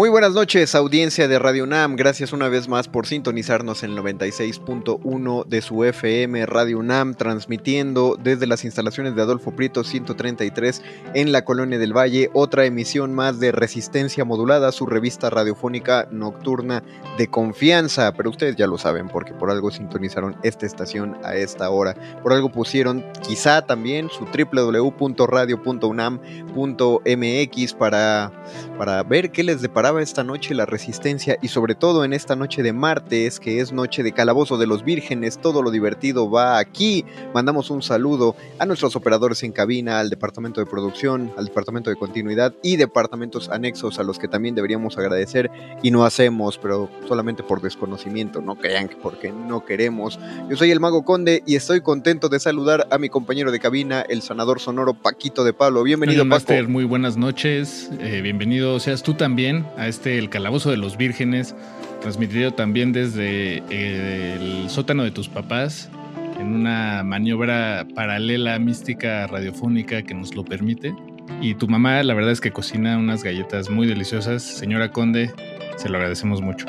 Muy buenas noches, audiencia de Radio UNAM. Gracias una vez más por sintonizarnos en el 96.1 de su FM Radio UNAM, transmitiendo desde las instalaciones de Adolfo Prieto 133 en la Colonia del Valle. Otra emisión más de Resistencia Modulada, su revista radiofónica nocturna de confianza. Pero ustedes ya lo saben, porque por algo sintonizaron esta estación a esta hora. Por algo pusieron quizá también su www.radio.unam.mx para, para ver qué les esta noche la resistencia y sobre todo en esta noche de martes, que es noche de calabozo de los vírgenes, todo lo divertido va aquí. Mandamos un saludo a nuestros operadores en cabina, al departamento de producción, al departamento de continuidad y departamentos anexos a los que también deberíamos agradecer y no hacemos, pero solamente por desconocimiento, no crean que porque no queremos. Yo soy el Mago Conde y estoy contento de saludar a mi compañero de cabina, el sanador sonoro Paquito de Pablo. Bienvenido, Hola, Master, muy buenas noches. Eh, bienvenido seas tú también a este El Calabozo de los Vírgenes, transmitido también desde eh, el sótano de tus papás, en una maniobra paralela, mística, radiofónica que nos lo permite. Y tu mamá, la verdad es que cocina unas galletas muy deliciosas. Señora Conde, se lo agradecemos mucho.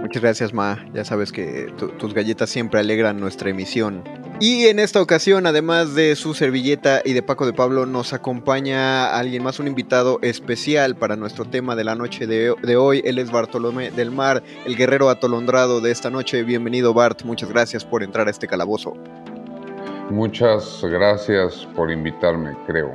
Muchas gracias, Ma. Ya sabes que tus galletas siempre alegran nuestra emisión. Y en esta ocasión, además de su servilleta y de Paco de Pablo, nos acompaña alguien más, un invitado especial para nuestro tema de la noche de, de, hoy. Él es Bartolomé del Mar, el guerrero atolondrado de esta noche. Bienvenido, Bart. Muchas gracias por entrar a este calabozo. Muchas gracias por invitarme, creo.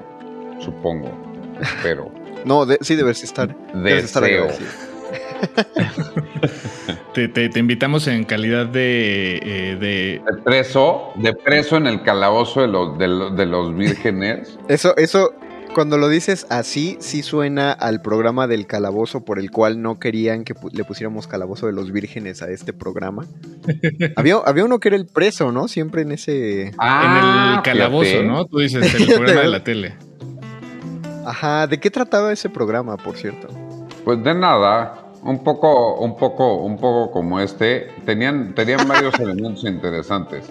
Supongo. Espero. no, de, sí debes estar. Debes estar agradecido. te, te, te, invitamos en calidad de, eh, de, de... preso, de preso en el calabozo de los, de, los, de los vírgenes. Eso, eso, cuando lo dices así, sí suena al programa del calabozo por el cual no querían que le pusiéramos calabozo de los vírgenes a este programa. había, había uno que era el preso, ¿no? Siempre en ese... Ah, en el calabozo, fíjate. ¿no? Tú dices, el programa de la tele. Ajá, ¿de qué trataba ese programa, por cierto? Pues de nada, un poco, un poco, un poco como este. Tenían, tenían varios elementos interesantes.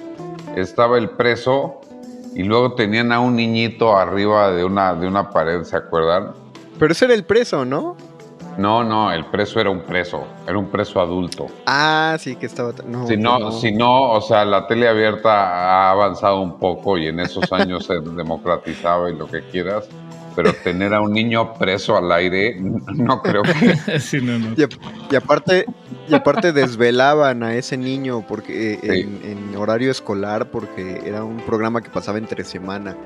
Estaba el preso y luego tenían a un niñito arriba de una, de una pared, ¿se acuerdan? Pero ese era el preso, ¿no? No, no, el preso era un preso, era un preso adulto. Ah, sí, que estaba... No, si, no, no, si no, o sea, la tele abierta ha avanzado un poco y en esos años se democratizaba y lo que quieras pero tener a un niño preso al aire, no creo que. sí, no, no. Y, y, aparte, y aparte desvelaban a ese niño porque sí. en, en, horario escolar, porque era un programa que pasaba entre semana.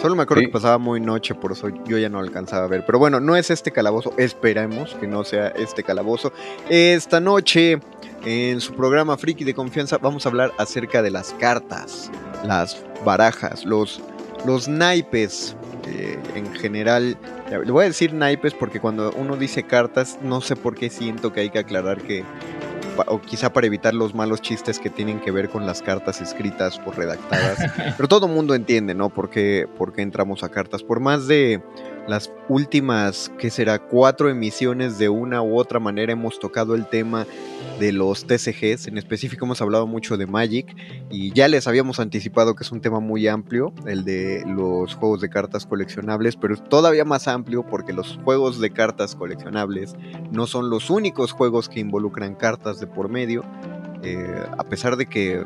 Solo me acuerdo sí. que pasaba muy noche, por eso yo ya no alcanzaba a ver. Pero bueno, no es este calabozo, esperemos que no sea este calabozo. Esta noche En su programa Friki de Confianza vamos a hablar acerca de las cartas, las barajas, los, los naipes. Eh, en general, le voy a decir naipes porque cuando uno dice cartas, no sé por qué siento que hay que aclarar que, o quizá para evitar los malos chistes que tienen que ver con las cartas escritas o redactadas. Pero todo el mundo entiende, ¿no? Por qué, por qué entramos a cartas. Por más de las últimas, que será? Cuatro emisiones de una u otra manera hemos tocado el tema de los TCGs. En específico hemos hablado mucho de Magic y ya les habíamos anticipado que es un tema muy amplio, el de los juegos de cartas coleccionables, pero es todavía más amplio porque los juegos de cartas coleccionables no son los únicos juegos que involucran cartas de por medio. Eh, a pesar de que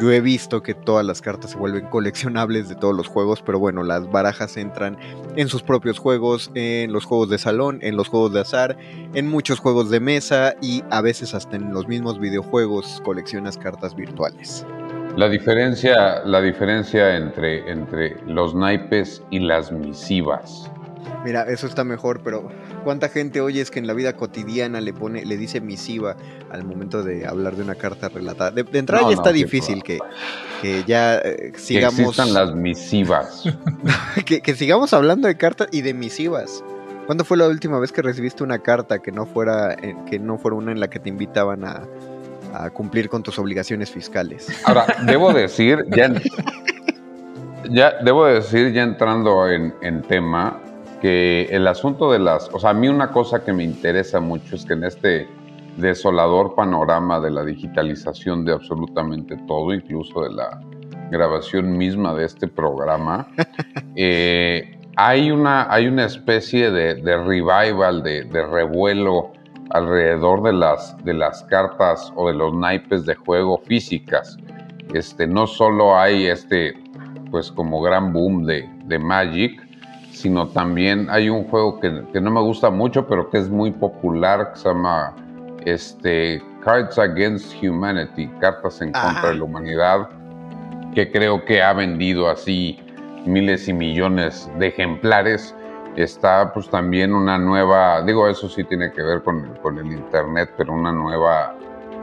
yo he visto que todas las cartas se vuelven coleccionables de todos los juegos, pero bueno, las barajas entran en sus propios juegos, en los juegos de salón, en los juegos de azar, en muchos juegos de mesa y a veces hasta en los mismos videojuegos coleccionas cartas virtuales. La diferencia, la diferencia entre, entre los naipes y las misivas. Mira, eso está mejor, pero ¿cuánta gente hoy es que en la vida cotidiana le pone, le dice misiva al momento de hablar de una carta relatada? De, de entrada No, ya no, está difícil que, que ya eh, Que sigamos existan las misivas. que, que sigamos hablando de cartas y de misivas. ¿Cuándo fue la última vez que recibiste una carta que no fuera, eh, que no fuera una en la que te invitaban a, a cumplir con tus obligaciones fiscales? Ahora, debo decir, ya, ya debo decir, ya entrando en, en tema, que el asunto de las, o sea, a mí una cosa que me interesa mucho es que en este desolador panorama de la digitalización de absolutamente todo, incluso de la grabación misma de este programa, eh, hay, una, hay una especie de, de revival, de, de revuelo alrededor de las, de las cartas o de los naipes de juego físicas. Este, no solo hay este, pues como gran boom de, de Magic, sino también hay un juego que, que no me gusta mucho, pero que es muy popular, que se llama este, Cards Against Humanity, Cartas en Ajá. contra de la humanidad, que creo que ha vendido así miles y millones de ejemplares. Está pues también una nueva, digo, eso sí tiene que ver con, con el Internet, pero una nueva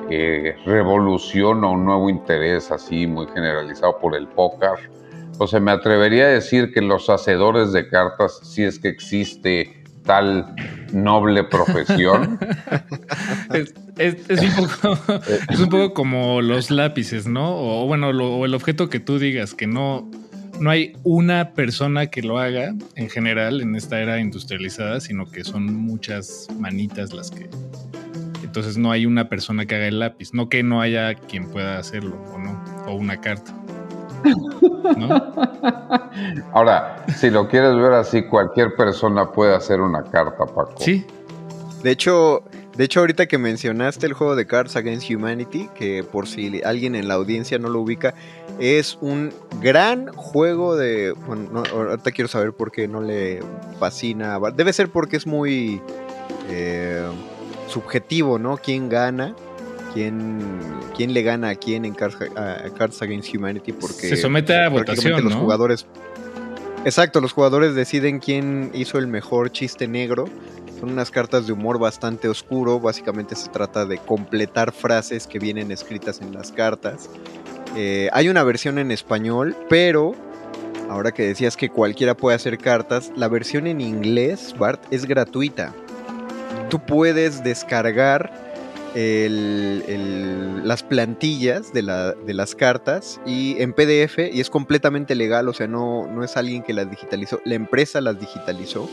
eh, revolución o un nuevo interés así muy generalizado por el póker. O sea, me atrevería a decir que los hacedores de cartas, si es que existe tal noble profesión, Es, es- es un poco, es un poco como los lápices, ¿no? O bueno, lo- o el objeto que tú digas, que no, no hay una persona que lo haga en general en esta era industrializada, sino que son muchas manitas las que... Entonces no hay una persona que haga el lápiz, no que no haya quien pueda hacerlo o no, o una carta. ¿No? ahora, si lo quieres ver así, cualquier persona puede hacer una carta, Paco. Sí, De hecho, de hecho, ahorita que mencionaste el juego de Cards Against Humanity, que por si alguien en la audiencia no lo ubica, es un gran juego de. Bueno, no, ahorita quiero saber por qué no le fascina. Debe ser porque es muy eh, subjetivo, ¿no? ¿Quién gana? ¿Quién, ¿Quién le gana a quién en Cards, a Cards Against Humanity? Porque Se somete a votación, los ¿no? jugadores. Exacto, los jugadores deciden quién hizo el mejor chiste negro. Son unas cartas de humor bastante oscuro. Básicamente se trata de completar frases que vienen escritas en las cartas. Eh, hay una versión en español, pero ahora que decías que cualquiera puede hacer cartas, la versión en inglés, Bart, es gratuita. Tú puedes descargar el- el- las plantillas de, la- de las cartas y en PDF y es completamente legal, o sea, no, no es alguien que las digitalizó, la empresa las digitalizó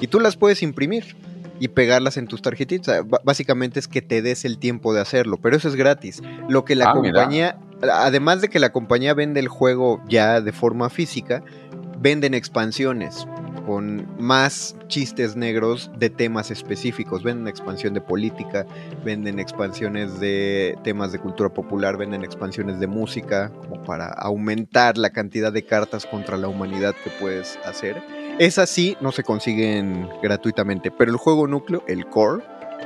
y tú las puedes imprimir y pegarlas en tus tarjetitas. O sea, b- básicamente es que te des el tiempo de hacerlo, pero eso es gratis. Lo que la Ah, mira. compañía, además de que la compañía vende el juego ya de forma física, venden expansiones con más chistes negros de temas específicos. Venden expansión de política, venden expansiones de temas de cultura popular, venden expansiones de música, como para aumentar la cantidad de cartas contra la humanidad que puedes hacer. Esas sí no se consiguen gratuitamente, pero el juego núcleo, el core,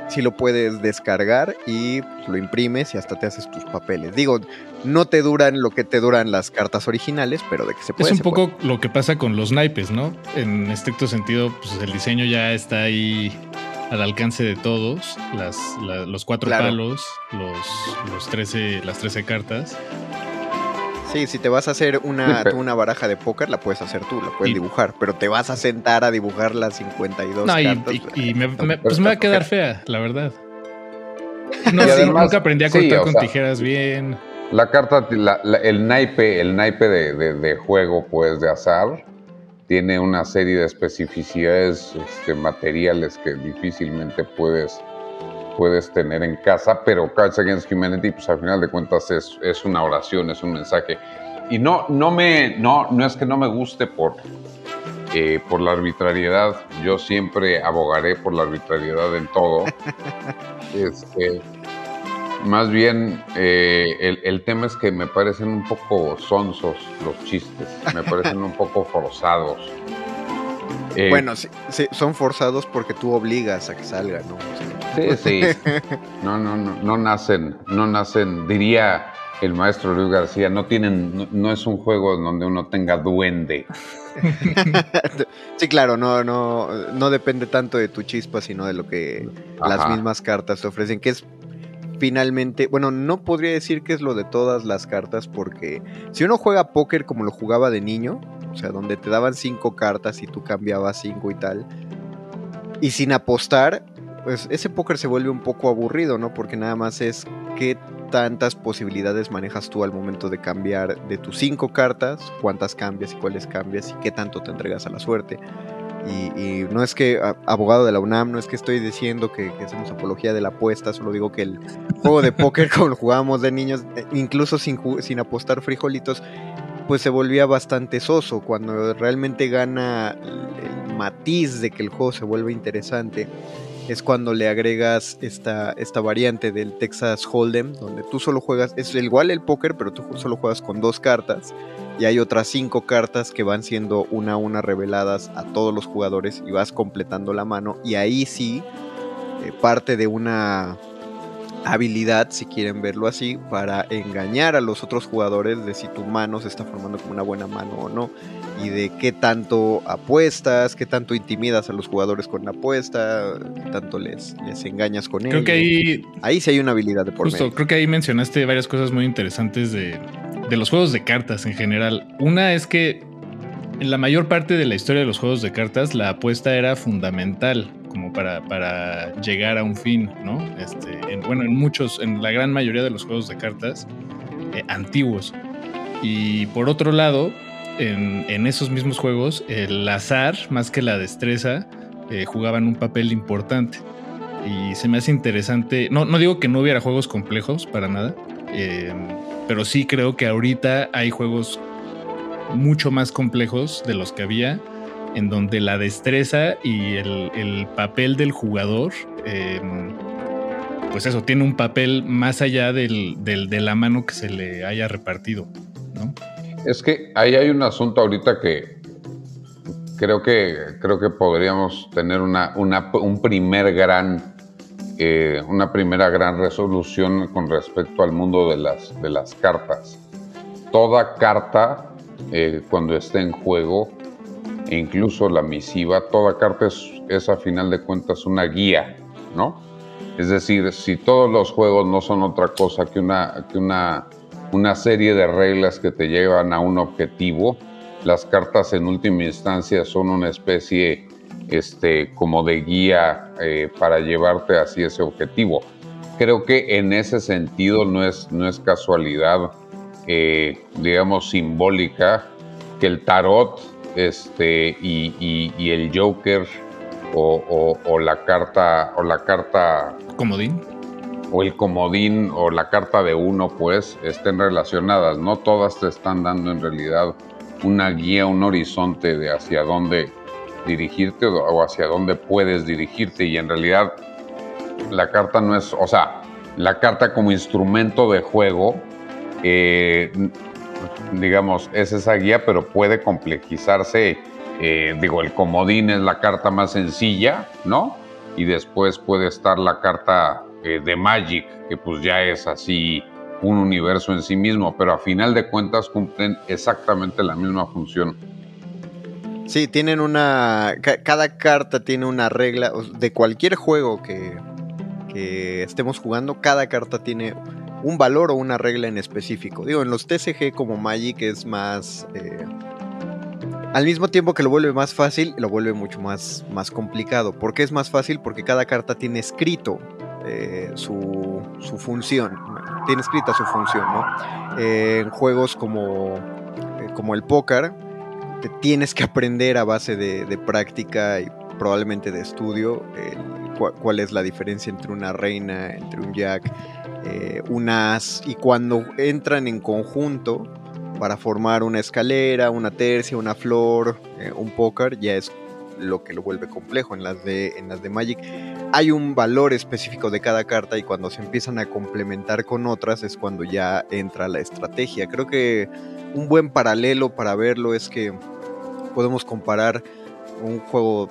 sí lo puedes descargar y lo imprimes y hasta te haces tus papeles. Digo, no te duran lo que te duran las cartas originales, pero de que se puede. es un se poco lo que pasa con los naipes, ¿no? En estricto sentido, pues el diseño ya está ahí al alcance de todos, las, la- los cuatro Claro. palos, los, los 13, las 13 cartas. Sí, si te vas a hacer una, Sí, pe- tú una baraja de póker, la puedes hacer tú, la puedes Y- dibujar, pero te vas a sentar a dibujar las 52 No, y, cartas. y- y me, me- pues me va a quedar fea, la verdad. No, sí, además, nunca aprendí a cortar con sea, tijeras bien. La carta, la- la- el naipe, el naipe de, de- de juego, pues, de azar, tiene una serie de especificidades este, materiales que difícilmente puedes, puedes tener en casa, pero Cards Against Humanity, pues, al final de cuentas, es, es una oración, es un mensaje. Y no, no, me, no, no es que no me guste por, eh, por la arbitrariedad, yo siempre abogaré por la arbitrariedad en todo. Este, más bien, eh, el, el tema es que me parecen un poco sonsos los chistes, me parecen un poco forzados. Eh, Bueno, sí, sí, son forzados porque tú obligas a que salgan, ¿no? O sea, sí, sí. No, no, no, no nacen, no nacen, diría el maestro Luis García, no tienen, no, no es un juego donde uno tenga duende. sí, claro, no, no, no depende tanto de tu chispa, sino de lo que las mismas cartas te ofrecen, que es finalmente, bueno, no podría decir que es lo de todas las cartas, porque si uno juega póker como lo jugaba de niño, o sea, donde te daban cinco cartas y tú cambiabas cinco y tal, y sin apostar, pues ese póker se vuelve un poco aburrido, ¿no? Porque nada más es qué tantas posibilidades manejas tú al momento de cambiar de tus cinco cartas, cuántas cambias y cuáles cambias y qué tanto te entregas a la suerte. Y, no es que, abogado de la UNAM, no es que estoy diciendo que, que hacemos apología de la apuesta, solo digo que el juego de póker como lo jugábamos de niños, eh, incluso sin, sin apostar frijolitos, pues se volvía bastante soso. Cuando realmente gana el matiz de que el juego se vuelve interesante, es cuando le agregas esta, esta variante del Texas Hold'em, donde tú solo juegas, es igual el póker, pero tú solo juegas con dos cartas, y hay otras cinco cartas que van siendo una a una reveladas a todos los jugadores y vas completando la mano, y ahí sí, eh, parte de una habilidad, si quieren verlo así, para engañar a los otros jugadores de si tu mano se está formando como una buena mano o no, y de qué tanto apuestas, qué tanto intimidas a los jugadores con la apuesta, qué tanto les, les engañas con Creo que ahí, Ahí sí hay una habilidad de por justo, medio. creo que ahí mencionaste varias cosas muy interesantes de, de los juegos de cartas en general. Una es que en la mayor parte de la historia de los juegos de cartas, la apuesta era fundamental como para, para llegar a un fin, ¿no? Este, en- bueno, en muchos, en la gran mayoría de los juegos de cartas eh, antiguos. Y por otro lado, en, esos mismos juegos, el azar, más que la destreza, eh, jugaban un papel importante. Y se me hace interesante. No, no digo que no hubiera juegos complejos para nada, eh, pero sí creo que ahorita hay juegos mucho más complejos de los que había, en donde la destreza y el, el papel del jugador, eh, pues eso, tiene un papel más allá de la mano que se le haya repartido, ¿no? Es que ahí hay un asunto ahorita que creo que, creo que podríamos tener una, una- un primer gran, eh, una primera gran resolución con respecto al mundo de las, de las cartas. Toda carta, eh, cuando esté en juego, e incluso la misiva, toda carta es, es a final de cuentas una guía, ¿no? Es decir, si todos los juegos no son otra cosa que una, que una, una serie de reglas que te llevan a un objetivo, las cartas en última instancia son una especie este, como de guía eh, para llevarte hacia ese objetivo. Creo que en ese sentido no es, no es casualidad, eh, digamos, simbólica que el tarot este, y, y- el Joker o- o la carta o la carta Comodín. O el comodín o la carta de uno, pues, estén relacionadas. No todas te están dando en realidad una guía, un horizonte de hacia dónde dirigirte o hacia dónde puedes dirigirte. Y en realidad la carta no es, o sea, la carta como instrumento de juego, eh, digamos, es esa guía, pero puede complejizarse. eh, digo, el comodín es la carta más sencilla, ¿no? Y después puede estar la carta eh, de Magic, que pues ya es así un universo en sí mismo, pero a final de cuentas cumplen exactamente la misma función. Sí, tienen una. ca- cada carta tiene una regla. De cualquier juego que, que estemos jugando, cada carta tiene un valor o una regla en específico. Digo, en los TCG como Magic es más. eh, al mismo tiempo que lo vuelve más fácil, lo vuelve mucho más, más complicado. ¿Por qué es más fácil? Porque cada carta tiene escrito eh, su, su función. Tiene escrita su función. Eh, en juegos como, eh, como el póker, te tienes que aprender a base de, práctica y probablemente de estudio cuál es la diferencia entre una reina, entre un jack, un as, y cuando entran en conjunto para formar una escalera, una tercia, una flor, un póker, ya es lo que lo vuelve complejo. En las, de, en las de Magic hay un valor específico de cada carta y cuando se empiezan a complementar con otras es cuando ya entra la estrategia. Creo que un buen paralelo para verlo es que podemos comparar un juego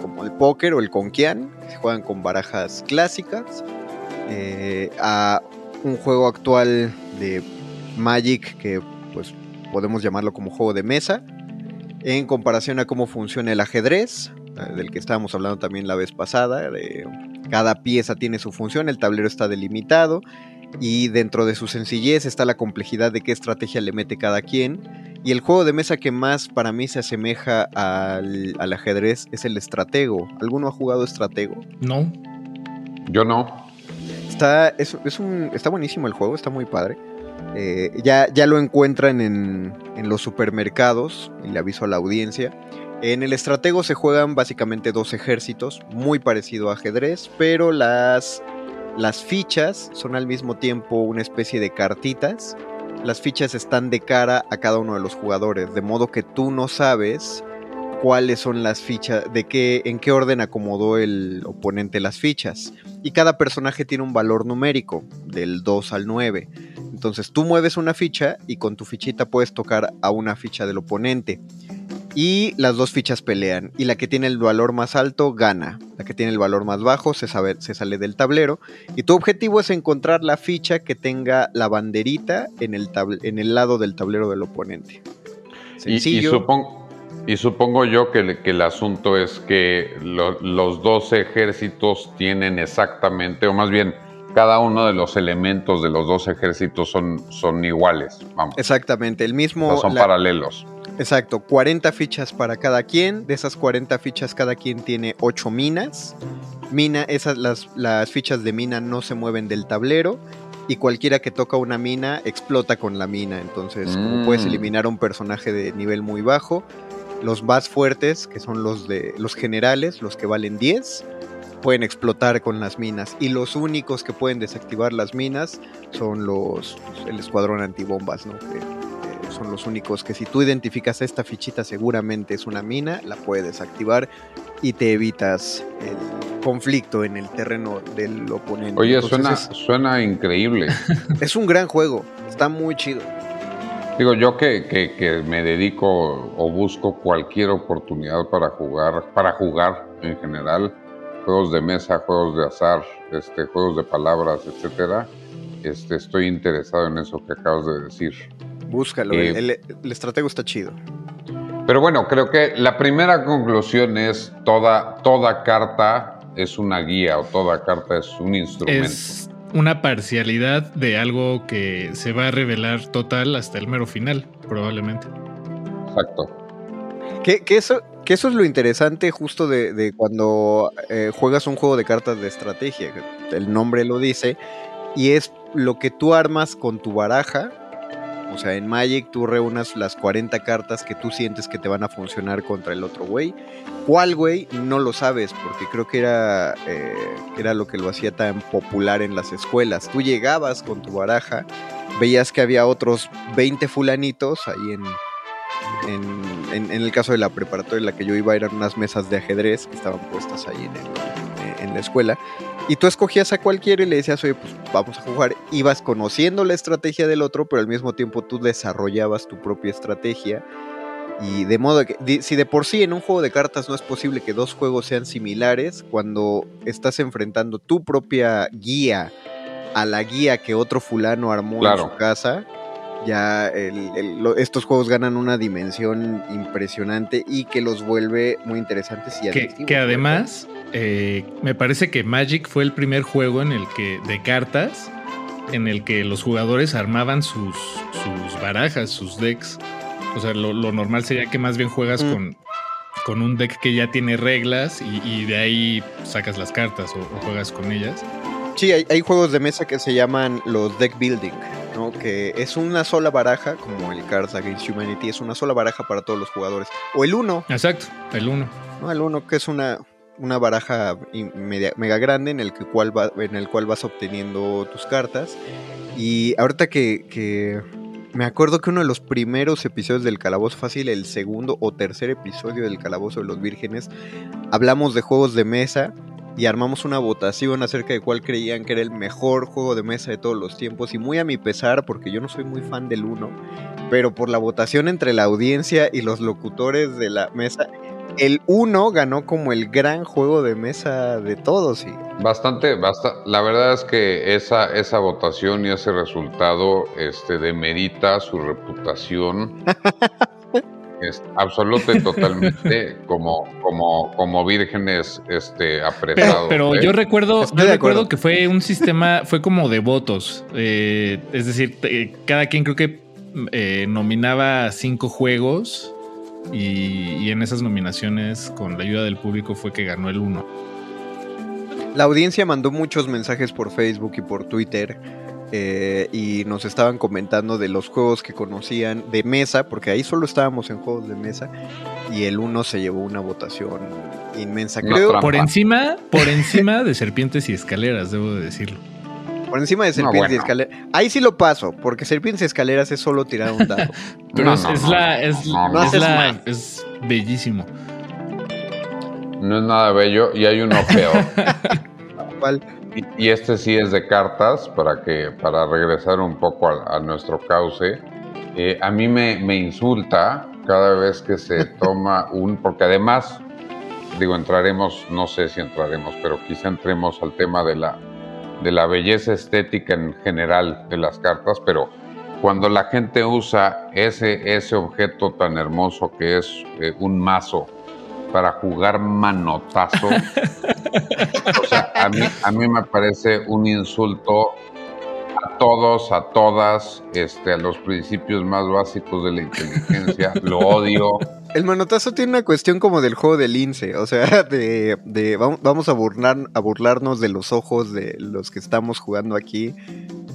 como el póker o el conquian, que se juegan con barajas clásicas, eh, a un juego actual de Magic que pues podemos llamarlo como juego de mesa, en comparación a cómo funciona el ajedrez, eh, del que estábamos hablando también la vez pasada, de cada pieza tiene su función, el tablero está delimitado y dentro de su sencillez está la complejidad de qué estrategia le mete cada quien. Y el juego de mesa que más para mí se asemeja al, al ajedrez es el estratego. ¿Alguno ha jugado estratego? No. Yo no. Está, es, es un, está buenísimo el juego, está muy padre. Eh, ya, ya lo encuentran en, en los supermercados, y le aviso a la audiencia. En el estratego se juegan básicamente dos ejércitos, muy parecido a ajedrez, pero las, las fichas son al mismo tiempo una especie de cartitas. Las fichas están de cara a cada uno de los jugadores, de modo que tú no sabes cuáles son las fichas, de qué, en qué orden acomodó el oponente las fichas. Y cada personaje tiene un valor numérico, del 2 al 9. Entonces tú mueves una ficha y con tu fichita puedes tocar a una ficha del oponente. Y las dos fichas pelean. Y la que tiene el valor más alto gana. La que tiene el valor más bajo se, sabe- se sale del tablero. Y tu objetivo es encontrar la ficha que tenga la banderita en el, tab- en el lado del tablero del oponente. Y, y Sencillo. supongo, y supongo yo que, el- que el asunto es que lo- los dos ejércitos tienen exactamente, o más bien, cada uno de los elementos de los dos ejércitos son, son iguales. Vamos, Exactamente, el mismo. no son la- paralelos. Exacto, 40 fichas para cada quien. De esas 40 fichas, cada quien tiene 8 minas. Mina, esas, las, las fichas de mina no se mueven del tablero. Y cualquiera que toca una mina explota con la mina. Entonces, como Mm. puedes eliminar a un personaje de nivel muy bajo, los más fuertes, que son los de los generales, los que valen 10, pueden explotar con las minas. Y los únicos que pueden desactivar las minas son los el escuadrón antibombas, ¿no? Que, son los únicos que si tú identificas esta fichita seguramente es una mina, la puedes activar y te evitas el conflicto en el terreno del oponente. Oye, Entonces, suena, es, suena increíble. es un gran juego, está muy chido. Digo, yo que, que- que me dedico o busco cualquier oportunidad para jugar, para jugar en general, juegos de mesa, juegos de azar, este, juegos de palabras, etcétera, este, estoy interesado en eso que acabas de decir. Búscalo, Eh, el, el- el estratego está chido. Pero bueno, creo que la primera conclusión es toda, toda carta es una guía o toda carta es un instrumento. Es una parcialidad de algo que se va a revelar total hasta el mero final, probablemente. Exacto. Que, que eso, que eso es lo interesante justo de, cuando eh, juegas un juego de cartas de estrategia. El nombre lo dice. Y es lo que tú armas con tu baraja. O sea, en Magic tú reúnas las 40 cartas que tú sientes que te van a funcionar contra el otro güey. ¿Cuál güey? No lo sabes, porque creo que era, eh, era lo que lo hacía tan popular en las escuelas. Tú llegabas con tu baraja, veías que había otros 20 fulanitos ahí en, en, en- en el caso de la preparatoria en la que yo iba eran unas mesas de ajedrez que estaban puestas ahí en, el- en la escuela y tú escogías a cualquiera y le decías, oye, pues vamos a jugar. Ibas conociendo la estrategia del otro, pero al mismo tiempo tú desarrollabas tu propia estrategia. Y de modo que, si de por sí en un juego de cartas no es posible que dos juegos sean similares, cuando estás enfrentando tu propia guía a la guía que otro fulano armó Claro. en su casa, ya el- estos juegos ganan una dimensión impresionante y que los vuelve muy interesantes y Que, adictivos. que además, eh, me parece que Magic fue el primer juego en el que, de cartas, en el que los jugadores armaban sus, sus barajas, sus decks. O sea, lo, lo normal sería que más bien juegas Mm. con, con un deck que ya tiene reglas y, y de ahí sacas las cartas o, o juegas con ellas. Sí, hay, hay juegos de mesa que se llaman los deck building, ¿no? Que es una sola baraja, como el Cards Against Humanity, es una sola baraja para todos los jugadores. O el 1, Exacto, el uno. ¿no? El 1 que es una, una baraja media- mega grande en el, que cual va- en el cual vas obteniendo tus cartas. Y ahorita que, que me acuerdo que uno de los primeros episodios del Calabozo Fácil, el segundo o tercer episodio del Calabozo de los Vírgenes, hablamos de juegos de mesa y armamos una votación acerca de cuál creían que era el mejor juego de mesa de todos los tiempos. Y muy a mi pesar, porque yo no soy muy fan del 1, pero por la votación entre la audiencia y los locutores de la mesa, el 1 ganó como el gran juego de mesa de todos. Y Bastante, basta, la verdad es que esa, esa votación y ese resultado este, demerita su reputación es absoluta y totalmente como, como, como vírgenes este, Pero, apresados. pero ¿eh? yo recuerdo, Estoy yo de recuerdo acuerdo. que fue un sistema, fue como de votos. eh, es decir, cada quien creo que eh, nominaba cinco juegos y, y en esas nominaciones, con la ayuda del público, fue que ganó el uno. la audiencia mandó muchos mensajes por Facebook y por Twitter. Eh, y nos estaban comentando de los juegos que conocían de mesa, porque ahí solo estábamos en juegos de mesa, y el 1 se llevó una votación inmensa. Creo, trampa. Por encima, por encima de serpientes y escaleras, debo de decirlo. por encima de No, Serpientes y. Escaleras. Ahí sí lo paso, porque Serpientes y Escaleras es solo tirar un dado. Pero No, es, la, es, es es bellísimo. No es nada bello y hay uno peor. ¿Cuál? Y, y este sí es de cartas, para, que, para regresar un poco a, a nuestro cauce. Eh, a mí me, me insulta cada vez que se toma un, porque además, digo, entraremos, no sé si entraremos, pero quizá entremos al tema de la, de la belleza estética en general de las cartas, pero cuando la gente usa ese, ese objeto tan hermoso que es eh, un mazo para jugar manotazo, o sea, a mí, a mí me parece un insulto a todos, a todas, este, a los principios más básicos de la inteligencia. Lo odio. El manotazo tiene una cuestión como del juego del lince, o sea, de, de vam- vamos a, burlar, a burlarnos de los ojos de los que estamos jugando aquí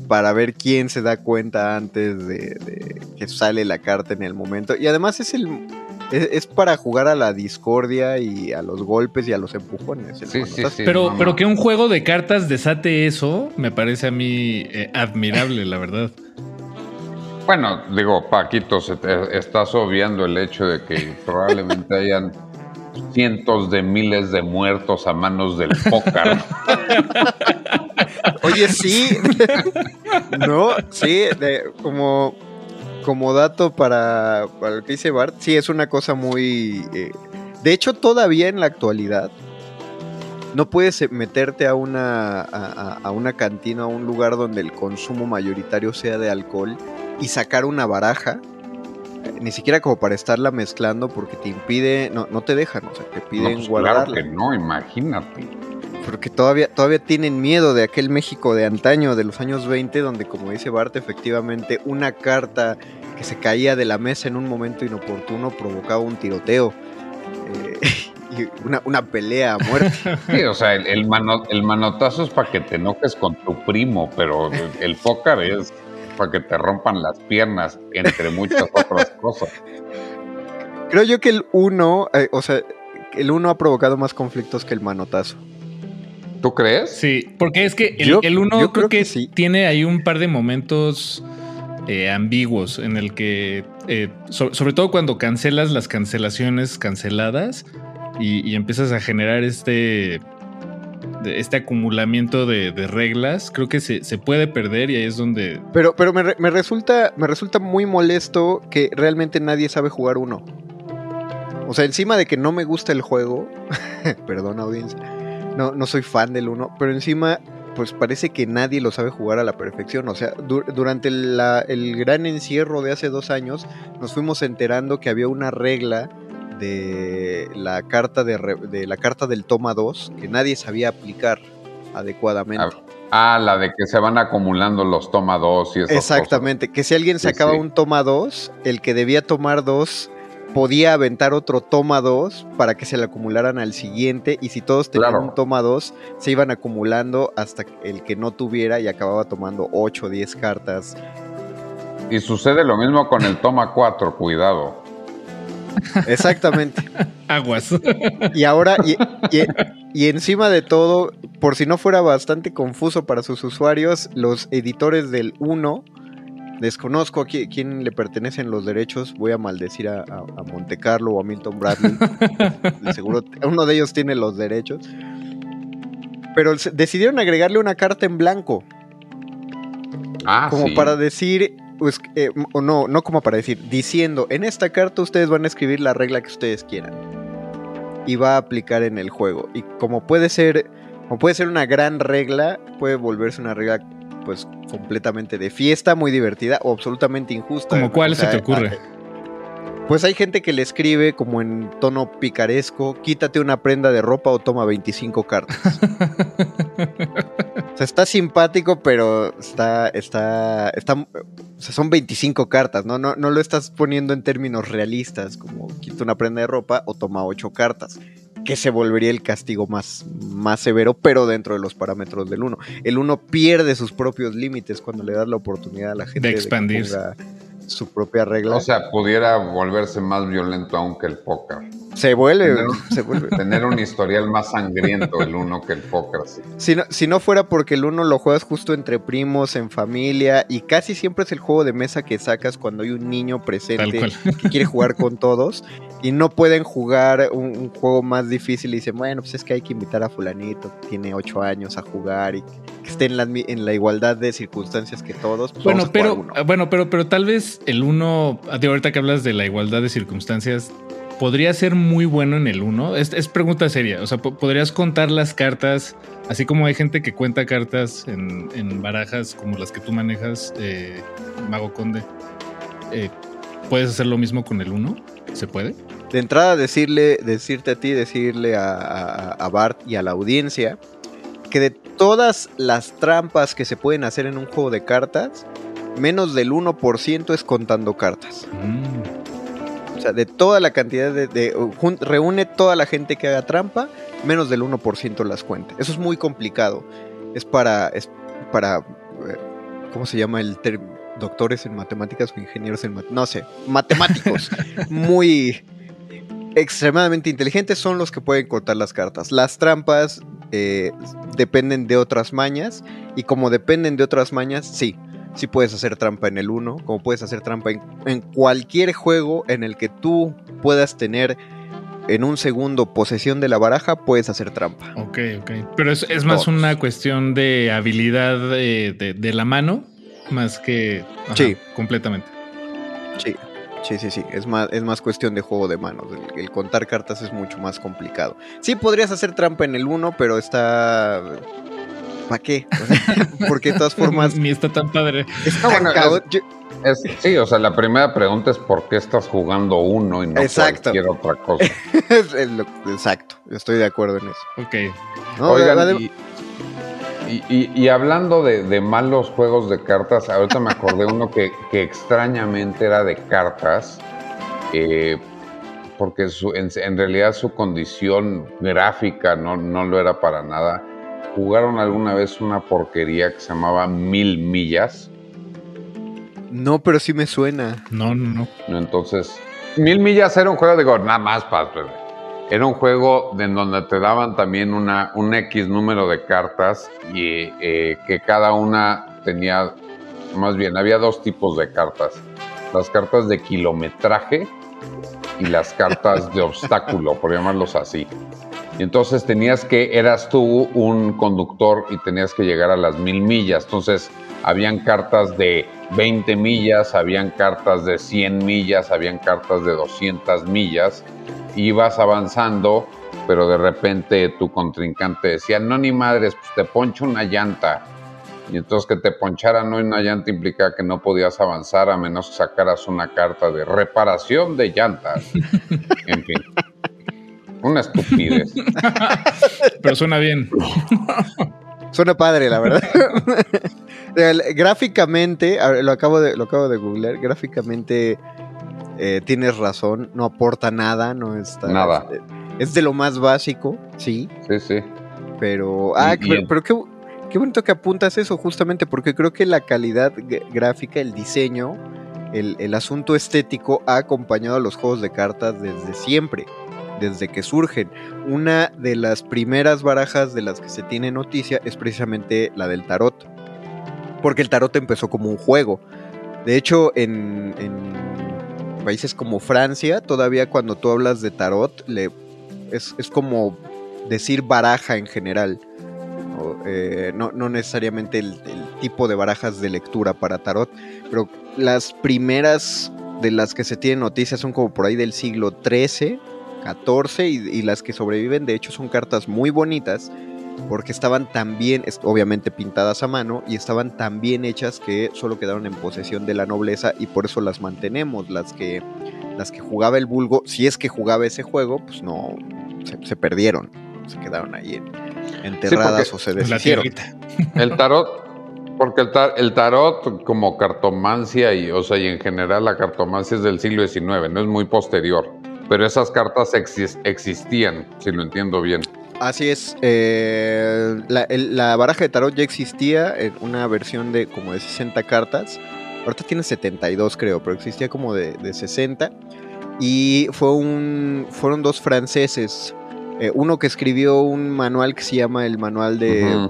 para ver quién se da cuenta antes de, de que sale la carta en el momento. Y además es el es, es para jugar a la discordia y a los golpes y a los empujones. Sí, sí, sí. Pero, pero que un juego de cartas desate eso, me parece a mí eh, admirable, la verdad. Bueno, digo, Paquito, se te- estás obviando el hecho de que probablemente hayan cientos de miles de muertos a manos del pócar. Oye, sí. no, sí, de- como, como dato para, para lo que dice Bart, sí, es una cosa muy... eh, de hecho, todavía en la actualidad, no puedes eh, meterte a una, a, a- una cantina, a un lugar donde el consumo mayoritario sea de alcohol y sacar una baraja. eh, Ni siquiera como para estarla mezclando porque te impide, no, no te dejan, o sea, te No, piden pues guardarla. claro que no, imagínate. Porque todavía, todavía tienen miedo de aquel México de antaño, de los años 20, donde, como dice Bart, efectivamente una carta que se caía de la mesa en un momento inoportuno provocaba un tiroteo. eh, y una, una pelea a muerte. Sí, o sea, el, el mano- el manotazo es para que te enojes con tu primo, pero el, el pócar es para que te rompan las piernas, entre muchas otras cosas. Creo yo que el 1, o sea, el 1 ha provocado más conflictos que el manotazo. ¿Tú crees? Sí, porque es que el, Yo- el uno yo creo, creo que, que sí. tiene ahí un par de momentos eh, ambiguos en el que, eh, so- sobre todo cuando cancelas las cancelaciones canceladas y, y empiezas a generar este, este acumulamiento de, de reglas, creo que se, se puede perder y ahí es donde... Pero, pero me, me resulta, me resulta muy molesto que realmente nadie sabe jugar uno. O sea, encima de que no me gusta el juego, perdón audiencia, no, no soy fan del uno, pero encima pues parece que nadie lo sabe jugar a la perfección. O sea, du- durante la- el gran encierro de hace dos años, nos fuimos enterando que había una regla de la carta de, re- de la carta del toma 2 que nadie sabía aplicar adecuadamente. Ah, la de que se van acumulando los toma dos y esas Exactamente, que si alguien Sí, sacaba sí. un toma 2, el que debía tomar 2 podía aventar otro toma 2 para que se le acumularan al siguiente y si todos tenían Claro. un toma 2 se iban acumulando hasta el que no tuviera y acababa tomando 8 o 10 cartas. Y sucede lo mismo con el toma 4, cuidado. Exactamente. Aguas. y ahora, y, y- y encima de todo, por si no fuera bastante confuso para sus usuarios, los editores del 1, desconozco a qui- quién le pertenecen los derechos, voy a maldecir a, a, a Monte Carlo o a Milton Bradley, seguro uno de ellos tiene los derechos, pero decidieron agregarle una carta en blanco, Ah, como sí. para decir... Pues, eh, o no, no como para decir, diciendo, en esta carta ustedes van a escribir la regla que ustedes quieran. Y va a aplicar en el juego. Y como puede ser, como puede ser una gran regla, puede volverse una regla pues completamente de fiesta, muy divertida o absolutamente injusta. ¿Como cuál O se te ocurre? Pues hay gente que le escribe como en tono picaresco, quítate una prenda de ropa o toma 25 cartas. O sea, está simpático, pero está, está, está, o sea, son 25 cartas, ¿no? No, no lo estás poniendo en términos realistas, como quita una prenda de ropa o toma 8 cartas, que se volvería el castigo más, más severo, pero dentro de los parámetros del 1. El 1 pierde sus propios límites cuando le das la oportunidad a la gente De ponga su propia regla. O sea, pudiera volverse más violento aún que el póker. Se vuelve, tener un- se vuelve. Tener un historial más sangriento el uno que el póker. sí. Si no, si no fuera porque el uno lo juegas justo entre primos, en familia, y casi siempre es el juego de mesa que sacas cuando hay un niño presente que quiere jugar con todos y no pueden jugar un, un juego más difícil y dicen, bueno, pues es que hay que invitar a fulanito, que tiene ocho años a jugar y que esté en la, mi- en la igualdad de circunstancias que todos. pues Bueno, pero, ah, bueno, pero, pero tal vez el uno, ah, ahorita que hablas de la igualdad de circunstancias, podría ser muy bueno en el uno. Es, es pregunta seria. O sea, po- podrías contar las cartas, así como hay gente que cuenta cartas en, en barajas como las que tú manejas, eh, Mago Conde. Eh, ¿Puedes hacer lo mismo con el uno? ¿Se puede? De entrada, decirle, decirte a ti, decirle a, a- a Bart y a la audiencia que de todas las trampas que se pueden hacer en un juego de cartas, menos del 1% es contando cartas. Mm. O sea, de toda la cantidad de... de- jun- reúne toda la gente que haga trampa, menos del 1% las cuenta. Eso es muy complicado. Es para... Es para eh, ¿Cómo se llama el término? Doctores en matemáticas o ingenieros en matemáticas. No sé, matemáticos. muy extremadamente inteligentes son los que pueden cortar las cartas. Las trampas eh, dependen de otras mañas y como dependen de otras mañas, sí, sí puedes hacer trampa en el 1, como puedes hacer trampa en, en cualquier juego en el que tú puedas tener en un segundo posesión de la baraja, puedes hacer trampa. Ok, ok. Pero es, es más Todos. una cuestión de habilidad de, de- de la mano, más que... ajá, Sí. Completamente. Sí, sí, sí, sí. Es más, es más cuestión de juego de manos. El, el contar cartas es mucho más complicado. Sí, podrías hacer trampa en el 1, pero está. ¿Para qué? O sea, Porque de todas formas. Ni está tan padre. está bueno, cao- es- yo- Es, sí, o sea, la primera pregunta es por qué estás jugando uno y no Exacto. cualquier otra cosa. es lo- exacto, estoy de acuerdo en eso. Ok. No, Oigan, adem- y, y- y- y hablando de, de malos juegos de cartas, ahorita me acordé uno que, que extrañamente era de cartas, eh, porque su- en, en realidad su condición gráfica no, no lo era para nada. Jugaron alguna vez una porquería que se llamaba Mil Millas. no, pero sí me suena. No, no, no. ¿no? Entonces, Mil Millas era un juego, digo, nada más para... Era un juego de en donde te daban también una, un X número de cartas y eh, que cada una tenía, más bien, había dos tipos de cartas. Las cartas de kilometraje y las cartas de obstáculo, por llamarlos así. Y entonces tenías que, eras tú un conductor y tenías que llegar a las mil millas. Entonces habían cartas de 20 millas, habían cartas de 100 millas, habían cartas de 200 millas. Ibas avanzando pero de repente tu contrincante decía, no ni madres, pues te poncho una llanta. Y entonces que te poncharan una llanta implicaba que no podías avanzar a menos que sacaras una carta de reparación de llantas. en fin. Una estupidez. Pero suena bien. Suena padre, la verdad. Gráficamente, lo acabo de, lo acabo de googlear, gráficamente eh, tienes razón, no aporta nada, no está. Nada. Es de lo más básico, sí, Sí, sí. pero. Ah, pero, pero qué, qué bonito que apuntas eso, justamente, porque creo que la calidad gráfica, el diseño, el, el asunto estético ha acompañado a los juegos de cartas desde siempre, desde que surgen. Una de las primeras barajas de las que se tiene noticia es precisamente la del tarot. Porque el tarot empezó como un juego. De hecho, en, países como Francia, todavía cuando tú hablas de tarot, le, es, es como decir baraja en general. Eh, no, no necesariamente el, el tipo de barajas de lectura para tarot, pero las primeras de las que se tienen noticias son como por ahí del siglo XIII, XIV y, y las que sobreviven de hecho son cartas muy bonitas porque estaban tan bien, obviamente pintadas a mano y estaban tan bien hechas que solo quedaron en posesión de la nobleza y por eso las mantenemos, las que las que jugaba el vulgo, si es que jugaba ese juego, pues no se, se perdieron, se quedaron ahí en- enterradas o se deshicieron. El tarot, porque el, tar- el tarot como cartomancia y, o sea, y en general la cartomancia es del siglo XIX, no es muy posterior. Pero esas cartas exis- existían, si lo entiendo bien. Así es. eh, la, el- la baraja de tarot ya existía en una versión de como de 60 cartas. Ahorita tiene 72 creo, pero existía como de, de 60. Y fue un, fueron dos franceses. eh, uno que escribió un manual que se llama el manual de,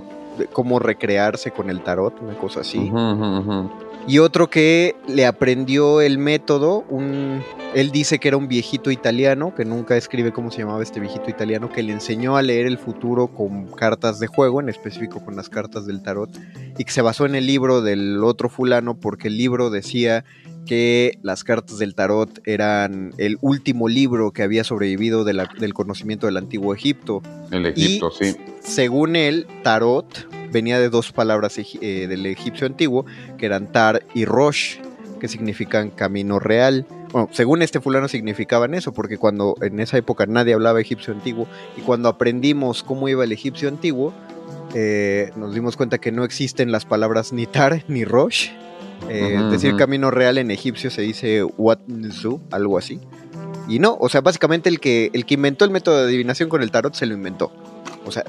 cómo recrearse con el tarot, una cosa así. ujú, ujú. Y otro que le aprendió el método, un, él dice que era un viejito italiano, que nunca escribe cómo se llamaba este viejito italiano, que le enseñó a leer el futuro con cartas de juego, en específico con las cartas del tarot, y que se basó en el libro del otro fulano porque el libro decía que las cartas del tarot eran el último libro que había sobrevivido de la- del conocimiento del antiguo Egipto. El Egipto, Y, sí. Según él, tarot venía de dos palabras eh, del egipcio antiguo, que eran tar y rosh, que significan camino real. Bueno, según este fulano significaban eso, porque cuando en esa época nadie hablaba egipcio antiguo, y cuando aprendimos cómo iba el egipcio antiguo, eh, nos dimos cuenta que no existen las palabras ni tar ni rosh. Eh, decir camino real en egipcio se dice wat nzu, algo así. Y no, o sea, básicamente el que, el que inventó el método de adivinación con el tarot se lo inventó. O sea,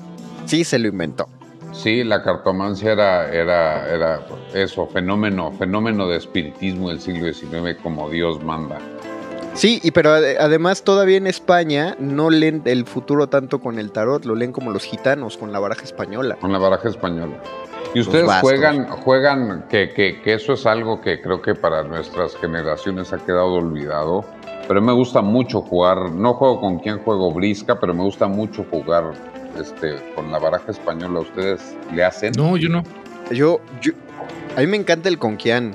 sí se lo inventó. Sí, la cartomancia era, era, era eso, fenómeno, fenómeno de espiritismo del siglo XIX como Dios manda. Sí, y pero ade- además todavía en España no leen el futuro tanto con el tarot, lo leen como los gitanos, con la baraja española. Con la baraja española. Y ustedes juegan, juegan que, que- que eso es algo que creo que para nuestras generaciones ha quedado olvidado. Pero me gusta mucho jugar, no juego con quien juego brisca, pero me gusta mucho jugar este, con la baraja española. ¿Ustedes le hacen? No, yo no. Yo, yo, a mí me encanta el Conquian.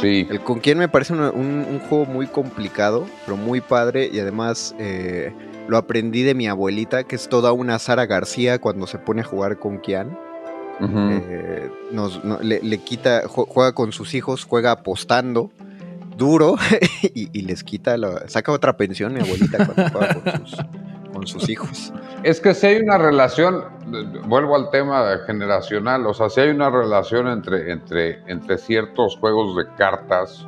Sí. El Conquian me parece un, un juego muy complicado, pero muy padre y además eh, lo aprendí de mi abuelita, que es toda una Sara García cuando se pone a jugar Conquian. Eh, nos, no- le, le quita, ju- juega con sus hijos, juega apostando duro y, y les quita, la, saca otra pensión mi abuelita cuando juega con sus, con sus hijos. Es que si hay una relación, vuelvo al tema generacional, o sea, si hay una relación entre, entre, entre ciertos juegos de cartas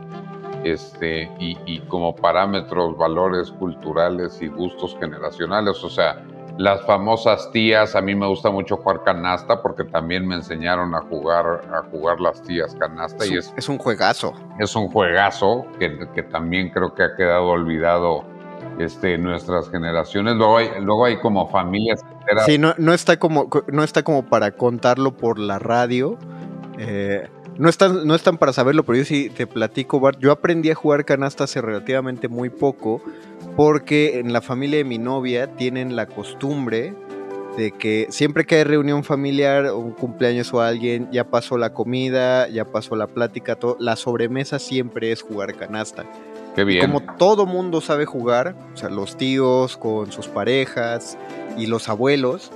este, y, y como parámetros, valores culturales y gustos generacionales, o sea, las famosas tías, a mí me gusta mucho jugar canasta porque también me enseñaron a jugar, a jugar las tías canasta Es y es, es un juegazo. es un juegazo que, que también creo que ha quedado olvidado este, nuestras generaciones. Luego hay, luego hay como familias enteras. Sí, no, no, está como, no está como para contarlo por la radio. eh, no, están, no están para saberlo, pero yo sí te platico, Bart. Yo aprendí a jugar canasta hace relativamente muy poco, porque en la familia de mi novia tienen la costumbre de que siempre que hay reunión familiar un cumpleaños o alguien, ya pasó la comida, ya pasó la plática, la sobremesa siempre es jugar canasta. Qué Y bien. como todo mundo sabe jugar, o sea, los tíos con sus parejas y los abuelos,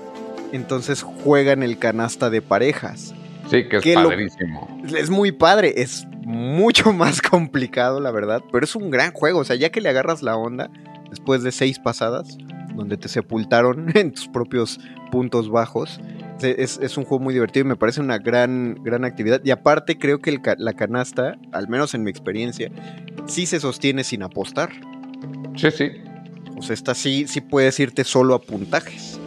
entonces juegan el canasta de parejas. Sí, que es que lo- padrísimo. Es muy padre, es mucho más complicado, la verdad, pero es un gran juego. O sea, ya que le agarras la onda, después de seis pasadas, donde te sepultaron en tus propios puntos bajos, es, es un juego muy divertido y me parece una gran, gran actividad. Y aparte, creo que el la canasta, al menos en mi experiencia, sí se sostiene sin apostar. Sí, sí. O sea, esta sí, sí puedes irte solo a puntajes.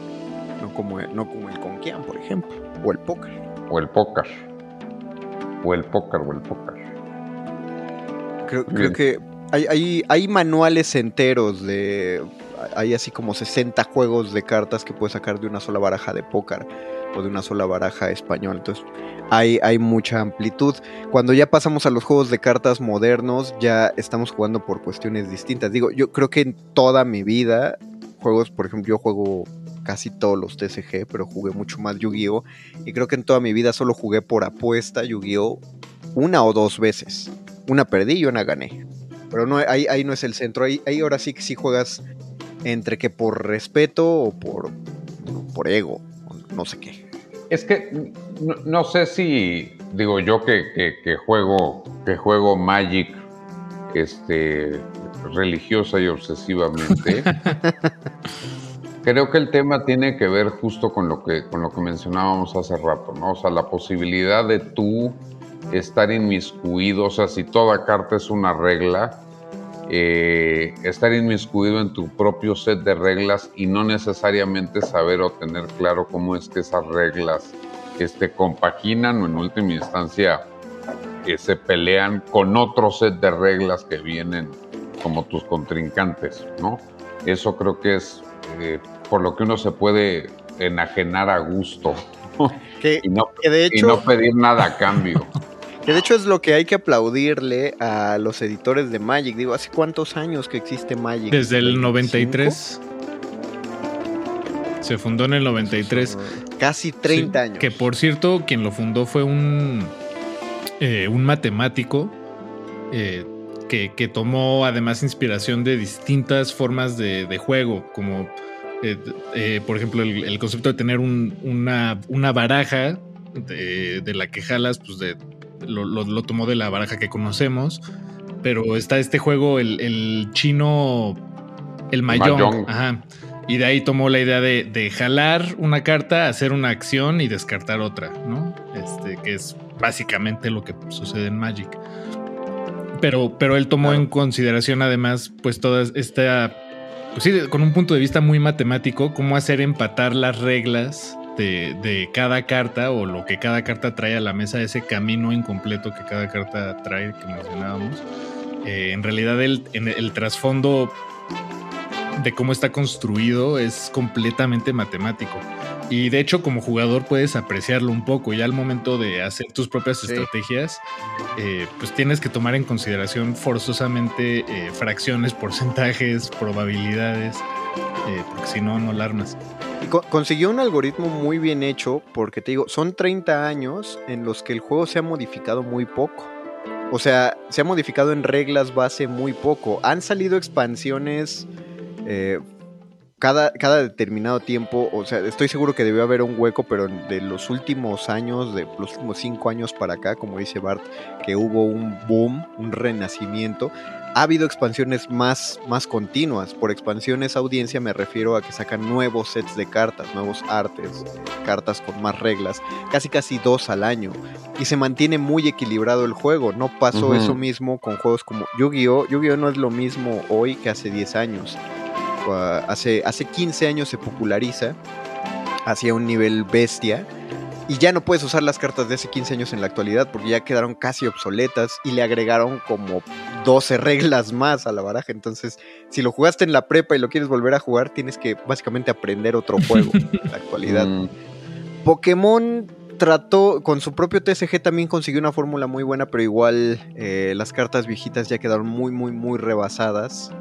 No como, no como el Conquian, por ejemplo. O el póker. O el póker. O el póker, o el póker. Creo, creo que hay, hay, hay manuales enteros de. Hay así como 60 juegos de cartas que puedes sacar de una sola baraja de póker de una sola baraja española. Entonces, hay, hay mucha amplitud. Cuando ya pasamos a los juegos de cartas modernos, ya estamos jugando por cuestiones distintas. Digo, yo creo que en toda mi vida, juegos, por ejemplo, yo juego casi todos los TCG, pero jugué mucho más Yu-Gi-Oh! Y creo que en toda mi vida solo jugué por apuesta Yu-Gi-Oh! una o dos veces. Una perdí y una gané. Pero no, ahí, ahí no es el centro. Ahí, ahí ahora sí que sí juegas entre que por respeto o por, por ego. No sé qué. Es que no, no sé si, digo yo que, que- que juego, que juego Magic este, religiosa y obsesivamente, creo que el tema tiene que ver justo con lo que, con lo que mencionábamos hace rato, ¿no? O sea, la posibilidad de tú estar inmiscuido, o sea, si toda carta es una regla, eh, estar inmiscuido en tu propio set de reglas y no necesariamente saber o tener claro cómo es que esas reglas este, compaginan o en última instancia eh, se pelean con otro set de reglas que vienen como tus contrincantes, ¿no? Eso creo que es eh, por lo que uno se puede enajenar a gusto Que, y no, que de y no pedir nada a cambio. Que de hecho es lo que hay que aplaudirle a los editores de Magic. Digo, ¿hace cuántos años que existe Magic? Desde el ¿25? 93. Se fundó en el 93. Casi 30 Sí, años. Que por cierto, quien lo fundó fue un, eh, un matemático eh, que, que tomó además inspiración de distintas formas de, de juego, como eh, eh, por ejemplo el, el concepto de tener un- una, una baraja de, de la que jalas, pues de, lo, lo- lo tomó de la baraja que conocemos, pero está este juego, el, el chino, el ajá. Y de ahí tomó la idea de, de jalar una carta, hacer una acción y descartar otra, ¿no? Este, que es básicamente lo que sucede en Magic. Pero, pero él tomó en consideración además, pues toda esta, pues sí, con un punto de vista muy matemático, cómo hacer empatar las reglas de, de cada carta o lo que cada carta trae a la mesa, ese camino incompleto que cada carta trae, que mencionábamos. Eh, en realidad el, en el trasfondo de cómo está construido es completamente matemático. Y de hecho, como jugador puedes apreciarlo un poco. Ya al momento de hacer tus propias Sí. estrategias, eh, pues tienes que tomar en consideración forzosamente eh, fracciones, porcentajes, probabilidades, eh, porque si no, no la armas. Y co- consiguió un algoritmo muy bien hecho porque te digo, son 30 años en los que el juego se ha modificado muy poco. O sea, se ha modificado en reglas base muy poco. Han salido expansiones eh, cada, cada determinado tiempo. O sea, estoy seguro que debió haber un hueco, pero de los últimos años, de los últimos 5 años para acá, como dice Bart, que hubo un boom, un renacimiento ha habido expansiones más, más continuas. Por expansiones audiencia me refiero a que sacan nuevos sets de cartas, nuevos artes, cartas con más reglas, casi casi dos al año. Y se mantiene muy equilibrado el juego. No pasó eso mismo con juegos como Yu-Gi-Oh! Yu-Gi-Oh! no es lo mismo hoy que hace 10 años. Uh, hace, hace 15 años se populariza hacia un nivel bestia. Y ya no puedes usar las cartas de hace 15 años en la actualidad porque ya quedaron casi obsoletas y le agregaron como 12 reglas más a la baraja. Entonces, si lo jugaste en la prepa y lo quieres volver a jugar, tienes que básicamente aprender otro juego en la actualidad. Mm, Pokémon trató, con su propio TCG también consiguió una fórmula muy buena, pero igual eh, las cartas viejitas ya quedaron muy, muy, muy rebasadas.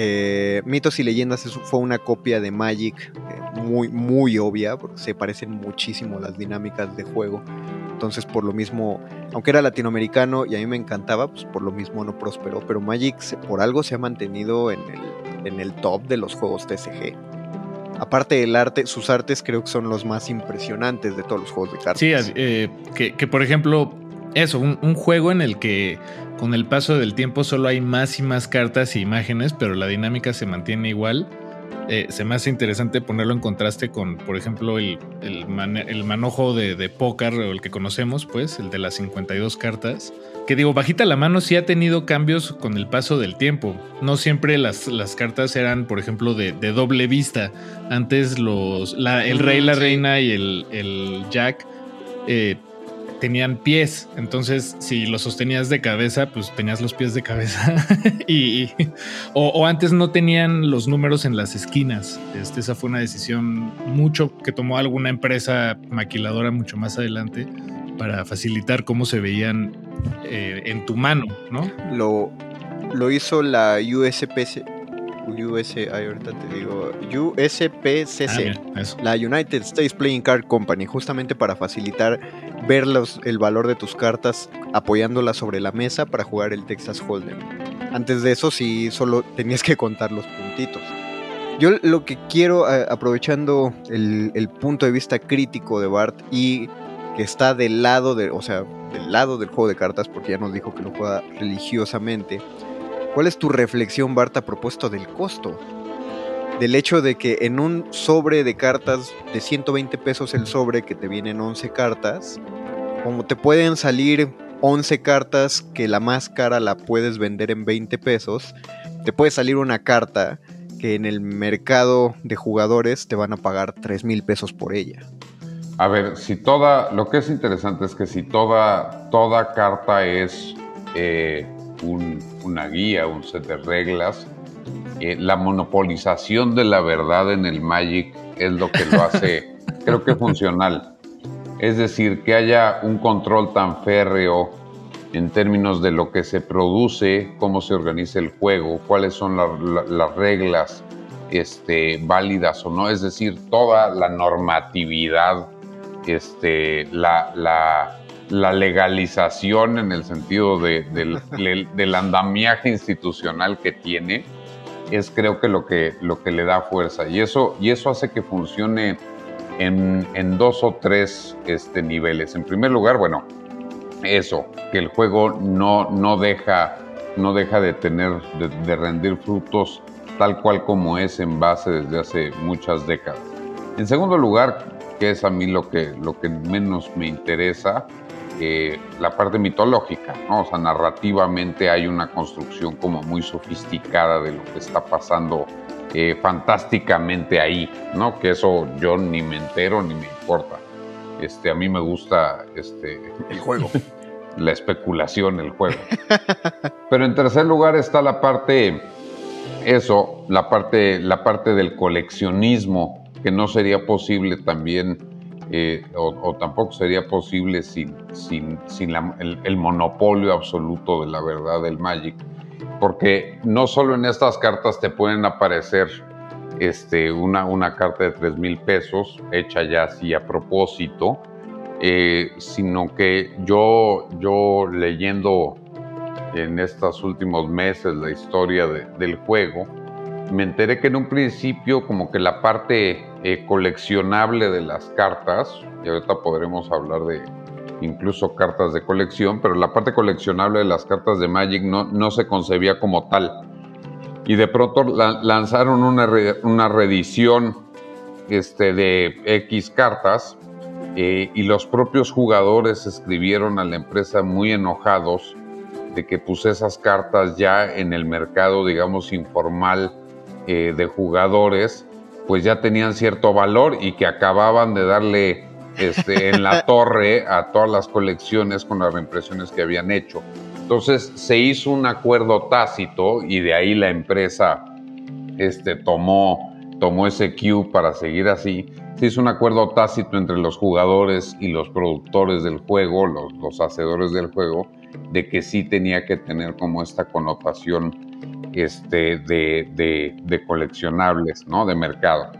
Eh, Mitos y Leyendas fue una copia de Magic eh, muy, muy obvia, porque se parecen muchísimo las dinámicas de juego. Entonces, por lo mismo, aunque era latinoamericano y a mí me encantaba, pues por lo mismo no prosperó. Pero Magic por algo se ha mantenido en el, en el top de los juegos TCG. Aparte del arte, sus artes creo que son los más impresionantes de todos los juegos de cartas. Sí, eh, que, por ejemplo, eso, un, un juego en el que con el paso del tiempo solo hay más y más cartas e imágenes, pero la dinámica se mantiene igual. eh, se me hace interesante ponerlo en contraste con, por ejemplo, el, el, manojo de, de póker, o el que conocemos, pues, el de las 52 cartas. Que digo, bajita la mano sí ha tenido cambios con el paso del tiempo. No siempre las, las cartas eran, por ejemplo, de, de doble vista. Antes los, la- el rey, la reina y el, el jack eh, tenían pies. Entonces, si lo sostenías de cabeza, pues tenías los pies de cabeza. y, y- o, o antes no tenían los números en las esquinas. Este, esa fue una decisión mucho que tomó alguna empresa maquiladora mucho más adelante para facilitar cómo se veían eh, en tu mano, ¿no? Lo, lo hizo la USPC. US, ahorita te digo. USPCC. Ah, la United States Playing Card Company, justamente para facilitar ver el valor de tus cartas apoyándolas sobre la mesa para jugar el Texas Hold'em. Antes de eso sí solo tenías que contar los puntitos. Yo lo que quiero, aprovechando el, el punto de vista crítico de Bart y que está del lado de, o sea, del lado del juego de cartas, porque ya nos dijo que lo juega religiosamente. ¿Cuál es tu reflexión, Bart, a propósito del costo? Del hecho de que en un sobre de cartas de 120 pesos el sobre que te vienen 11 cartas, como te pueden salir 11 cartas que la más cara la puedes vender en 20 pesos, te puede salir una carta que en el mercado de jugadores te van a pagar 3 mil pesos por ella. A ver, si toda, lo que es interesante es que si toda, toda carta es eh, un- una guía, un set de reglas, eh, la monopolización de la verdad en el Magic es lo que lo hace, creo que funcional. Es decir, que haya un control tan férreo en términos de lo que se produce, cómo se organiza el juego, cuáles son la- la- las reglas este, válidas o no, es decir, toda la normatividad, este, la, la- la legalización en el sentido de- del, del- del andamiaje institucional que tiene, es creo que lo que, lo que le da fuerza. Y eso, y eso hace que funcione en, en dos o tres este, niveles. En primer lugar, bueno, eso, que el juego no, no, deja, no deja de tener, de, rendir frutos tal cual como es en base desde hace muchas décadas. En segundo lugar, que es a mí lo que, lo que menos me interesa, eh, la parte mitológica, ¿no? O sea, narrativamente hay una construcción como muy sofisticada de lo que está pasando eh, fantásticamente ahí, ¿no? Que eso yo ni me entero ni me importa. Este, a mí me gusta este, El juego. la especulación, el juego. Pero en tercer lugar está la parte, eso, la parte, la parte del coleccionismo, que no sería posible también, eh, o, tampoco sería posible sin, el, monopolio absoluto de la verdad del Magic. Porque no solo en estas cartas te pueden aparecer este, una, carta de 3 mil pesos, hecha ya así a propósito, eh, sino que yo, leyendo en estos últimos meses la historia de- del juego, me enteré que en un principio como que la parte eh, coleccionable de las cartas, y ahorita podremos hablar de incluso cartas de colección, pero la parte coleccionable de las cartas de Magic no, no se concebía como tal. Y de pronto la- lanzaron una, una reedición este, de X cartas eh, y los propios jugadores escribieron a la empresa muy enojados de que puse esas cartas ya en el mercado, digamos, informal eh, de jugadores, pues ya tenían cierto valor y que acababan de darle este, en la torre a todas las colecciones con las reimpresiones que habían hecho. Entonces se hizo un acuerdo tácito y de ahí la empresa este, tomó, tomó ese cue para seguir así. Se hizo un acuerdo tácito entre los jugadores y los productores del juego, los, los hacedores del juego, de que sí tenía que tener como esta connotación este, de, de- de coleccionables, ¿no? De mercado.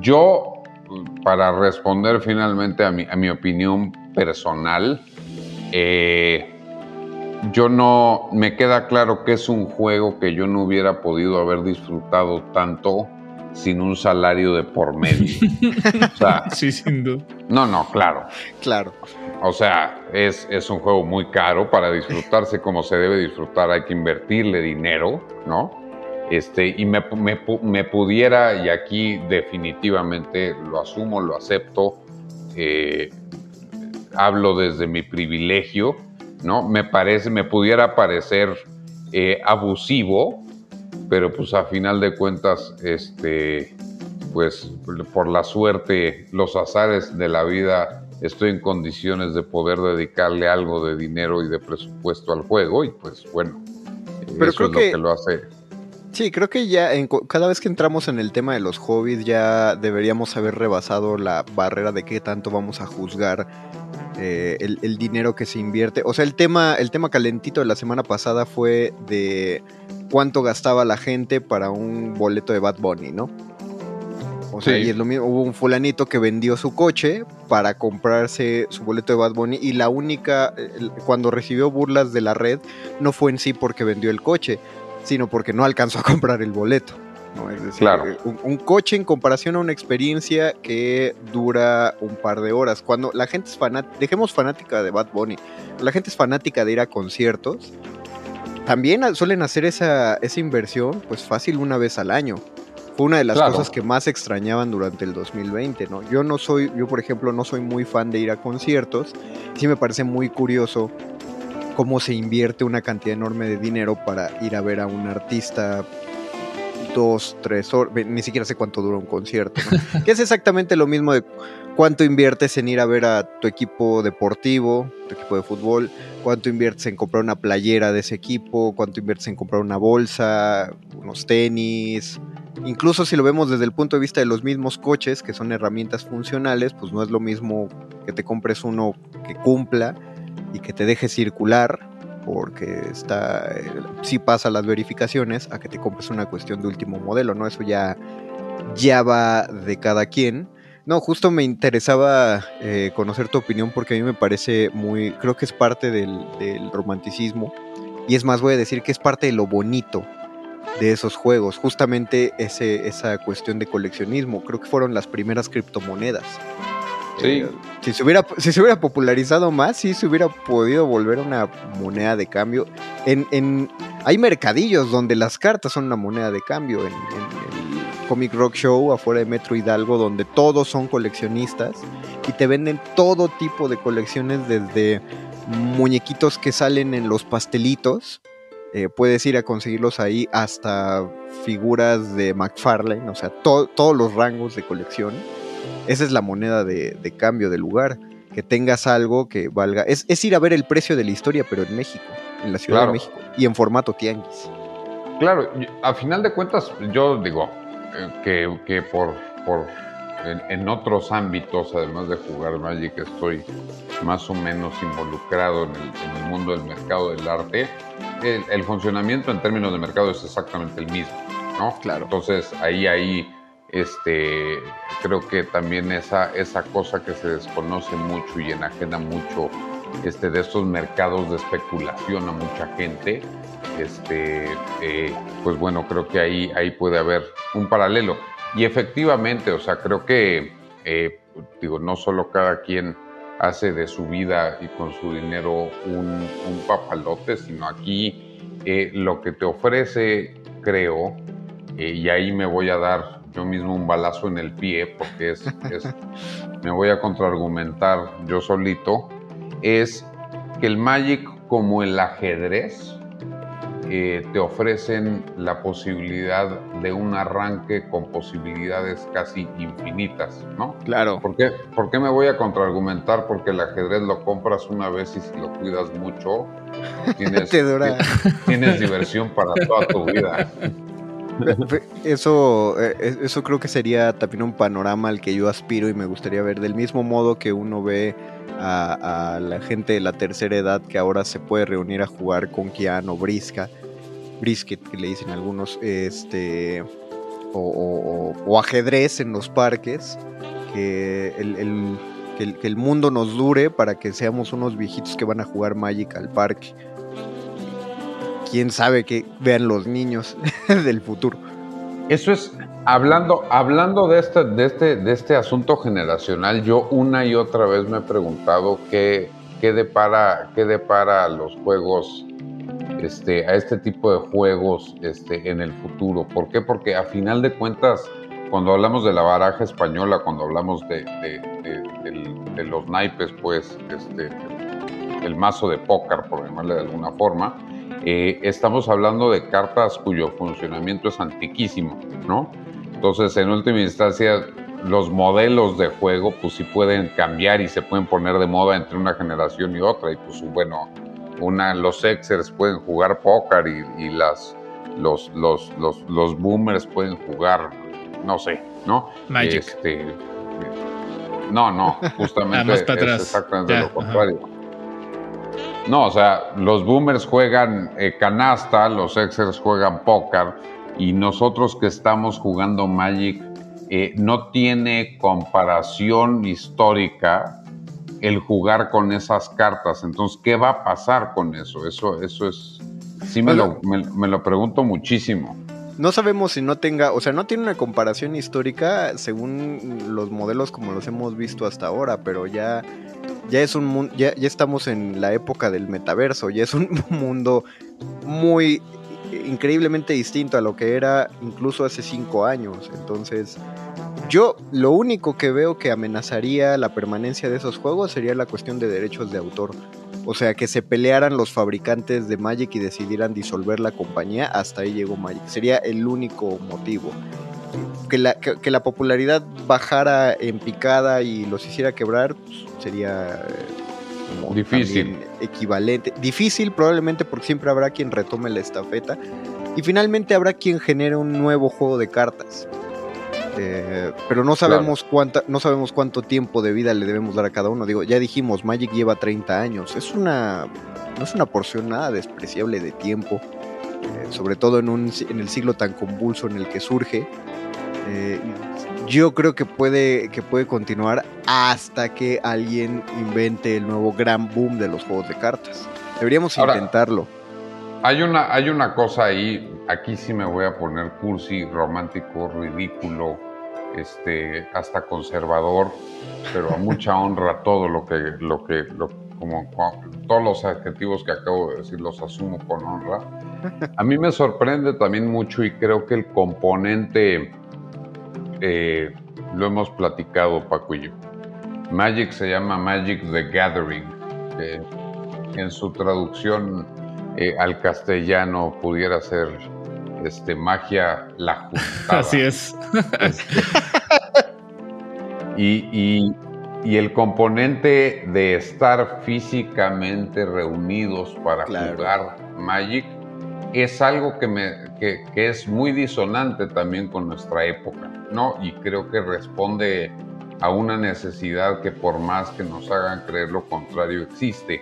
Yo, para responder finalmente a mi, a mi opinión, personal, eh, yo no, me queda claro que es un juego que yo no hubiera podido haber disfrutado tanto sin un salario de por medio. O sea, Sí, sin duda. no, no, claro. Claro. O sea, es, es un juego muy caro para disfrutarse como se debe disfrutar, hay que invertirle dinero, ¿no? Este, y me, me pu- me pudiera, y aquí definitivamente lo asumo, lo acepto, eh, hablo desde mi privilegio, ¿no? Me parece, me pudiera parecer eh, abusivo, pero pues a final de cuentas, este, pues por la suerte, los azares de la vida, estoy en condiciones de poder dedicarle algo de dinero y de presupuesto al juego y pues bueno, Pero eso creo es lo que- que lo hace. Sí, creo que ya en cada vez que entramos en el tema de los hobbies ya deberíamos haber rebasado la barrera de qué tanto vamos a juzgar eh, el, el dinero que se invierte. O sea, el tema, el tema calentito de la semana pasada fue de cuánto gastaba la gente para un boleto de Bad Bunny, ¿no? O sea, y es lo mismo, hubo un fulanito que vendió su coche para comprarse su boleto de Bad Bunny y la única, el- cuando recibió burlas de la red, no fue en sí porque vendió el coche, sino porque no alcanzó a comprar el boleto. ¿no? Es decir, Claro. eh, un, un coche en comparación a una experiencia que dura un par de horas. Cuando la gente es fanática, dejemos fanática de Bad Bunny, la gente es fanática de ir a conciertos, también suelen hacer esa, esa inversión pues fácil una vez al año. Fue una de las Claro. cosas que más extrañaban durante el 2020, ¿no? Yo no soy, yo por ejemplo no soy muy fan de ir a conciertos, sí me parece muy curioso cómo se invierte una cantidad enorme de dinero para ir a ver a un artista dos, tres horas, ni siquiera sé cuánto dura un concierto, ¿no? que es exactamente lo mismo de cuánto inviertes en ir a ver a tu equipo deportivo, tu equipo de fútbol, cuánto inviertes en comprar una playera de ese equipo, cuánto inviertes en comprar una bolsa, unos tenis. Incluso si lo vemos desde el punto de vista de los mismos coches, que son herramientas funcionales, pues no es lo mismo que te compres uno que cumpla y que te deje circular, porque está eh, sí pasa las verificaciones, a que te compres una cuestión de último modelo, ¿no? Eso ya, ya va de cada quien. No, justo me interesaba eh, conocer tu opinión porque a mí me parece muy, creo que es parte del, del romanticismo y es más, voy a decir que es parte de lo bonito de esos juegos, justamente ese, esa cuestión de coleccionismo, creo que fueron las primeras criptomonedas. Sí. Eh, si, se hubiera, si se hubiera popularizado más, sí se hubiera podido volver una moneda de cambio. En, en, hay mercadillos donde las cartas son una moneda de cambio. En, en el Comic Rock Show afuera de Metro Hidalgo, donde todos son coleccionistas y te venden todo tipo de colecciones, desde muñequitos que salen en los pastelitos. Eh, puedes ir a conseguirlos ahí hasta figuras de McFarlane, o sea, to- todos los rangos de colección. Esa es la moneda de, de cambio del lugar. Que tengas algo que valga. Es, es ir a ver el precio de la historia, pero en México, en la Ciudad Claro. de México. Y en formato tianguis. Claro, a final de cuentas, yo digo eh, que, que por, por en, en otros ámbitos, además de jugar Magic, estoy más o menos involucrado en el, en el mundo del mercado del arte. El, el funcionamiento en términos de mercado es exactamente el mismo, ¿no? Claro. Entonces, ahí, ahí, este, creo que también esa, esa cosa que se desconoce mucho y enajena mucho este, de estos mercados de especulación a mucha gente, este, eh, pues bueno, creo que ahí, ahí puede haber un paralelo. Y efectivamente, o sea, creo que, eh, digo, no solo cada quien hace de su vida y con su dinero un, un papalote, sino aquí eh, lo que te ofrece, creo, eh, y ahí me voy a dar yo mismo un balazo en el pie, porque es, es- me voy a contraargumentar yo solito, es que el Magic como el ajedrez eh, te ofrecen la posibilidad de un arranque con posibilidades casi infinitas, ¿no? Claro. ¿Por qué, por qué me voy a contraargumentar? Porque el ajedrez lo compras una vez y si lo cuidas mucho, tienes, Te dura. tienes diversión para toda tu vida. Eso, eh, es- eso creo que sería también un panorama al que yo aspiro y me gustaría ver. Del mismo modo que uno ve a, la gente de la tercera edad que ahora se puede reunir a jugar con Keanu Brisca, brisket que le dicen algunos, este, o, o- ajedrez en los parques, que el- que el, que el mundo nos dure para que seamos unos viejitos que van a jugar Magic al parque. Quién sabe que vean los niños del futuro. Eso es, hablando, hablando de, este, de, este, de este asunto generacional, yo una y otra vez me he preguntado qué, qué depara, qué depara los juegos, este, a este tipo de juegos este, en el futuro. ¿Por qué? Porque a final de cuentas, cuando hablamos de la baraja española, cuando hablamos de, de- de los naipes, pues, este, el mazo de póker, por llamarle de alguna forma, eh, estamos hablando de cartas cuyo funcionamiento es antiquísimo, ¿no? Entonces, en última instancia, los modelos de juego, pues sí pueden cambiar y se pueden poner de moda entre una generación y otra. Y pues bueno, una, los Xers pueden jugar póker y, y las, los, los, los, los boomers pueden jugar, no sé, ¿no? Magic. Este, no, no, justamente más para es atrás. exactamente Ya, lo ajá. No, o sea, los boomers juegan eh, canasta, los Xers juegan póker y nosotros que estamos jugando Magic eh, no tiene comparación histórica el jugar con esas cartas. Entonces, ¿qué va a pasar con eso? Eso, eso es. Sí, me lo, me, me lo pregunto muchísimo. No sabemos si no tenga, o sea, no tiene una comparación histórica según los modelos como los hemos visto hasta ahora, pero ya, ya es un ya, ya estamos en la época del metaverso, ya es un mundo muy increíblemente distinto a lo que era incluso hace cinco años. Entonces, yo lo único que veo que amenazaría la permanencia de esos juegos sería la cuestión de derechos de autor. O sea, que se pelearan los fabricantes de Magic y decidieran disolver la compañía, hasta ahí llegó Magic. Sería el único motivo. Que la, que, que la popularidad bajara en picada y los hiciera quebrar, pues, sería eh, como Difícil. equivalente. Difícil probablemente porque siempre habrá quien retome la estafeta. Y finalmente habrá quien genere un nuevo juego de cartas. Eh, pero no sabemos cuánta, no sabemos cuánto tiempo de vida le debemos dar a cada uno. Digo, ya dijimos, Magic lleva 30 años. Es una, no es una porción nada despreciable de tiempo. Eh, sobre todo en, un, en el siglo tan convulso en el que surge. Eh, yo creo que puede, que puede continuar hasta que alguien invente el nuevo gran boom de los juegos de cartas. Deberíamos Ahora- intentarlo. Hay una, hay una cosa ahí, aquí sí me voy a poner cursi, romántico, ridículo, este, hasta conservador, pero a mucha honra todo lo que, lo que, lo- como, todos los adjetivos que acabo de decir los asumo con honra. A mí me sorprende también mucho y creo que el componente, eh, lo hemos platicado Paco y yo, Magic se llama Magic the Gathering, que en su traducción eh, al castellano pudiera ser este, magia la juntada. Así es. Este, y, y- y el componente de estar físicamente reunidos para Claro. jugar Magic es algo que, me, que, que es muy disonante también con nuestra época, ¿no? Y creo que responde a una necesidad que por más que nos hagan creer lo contrario existe,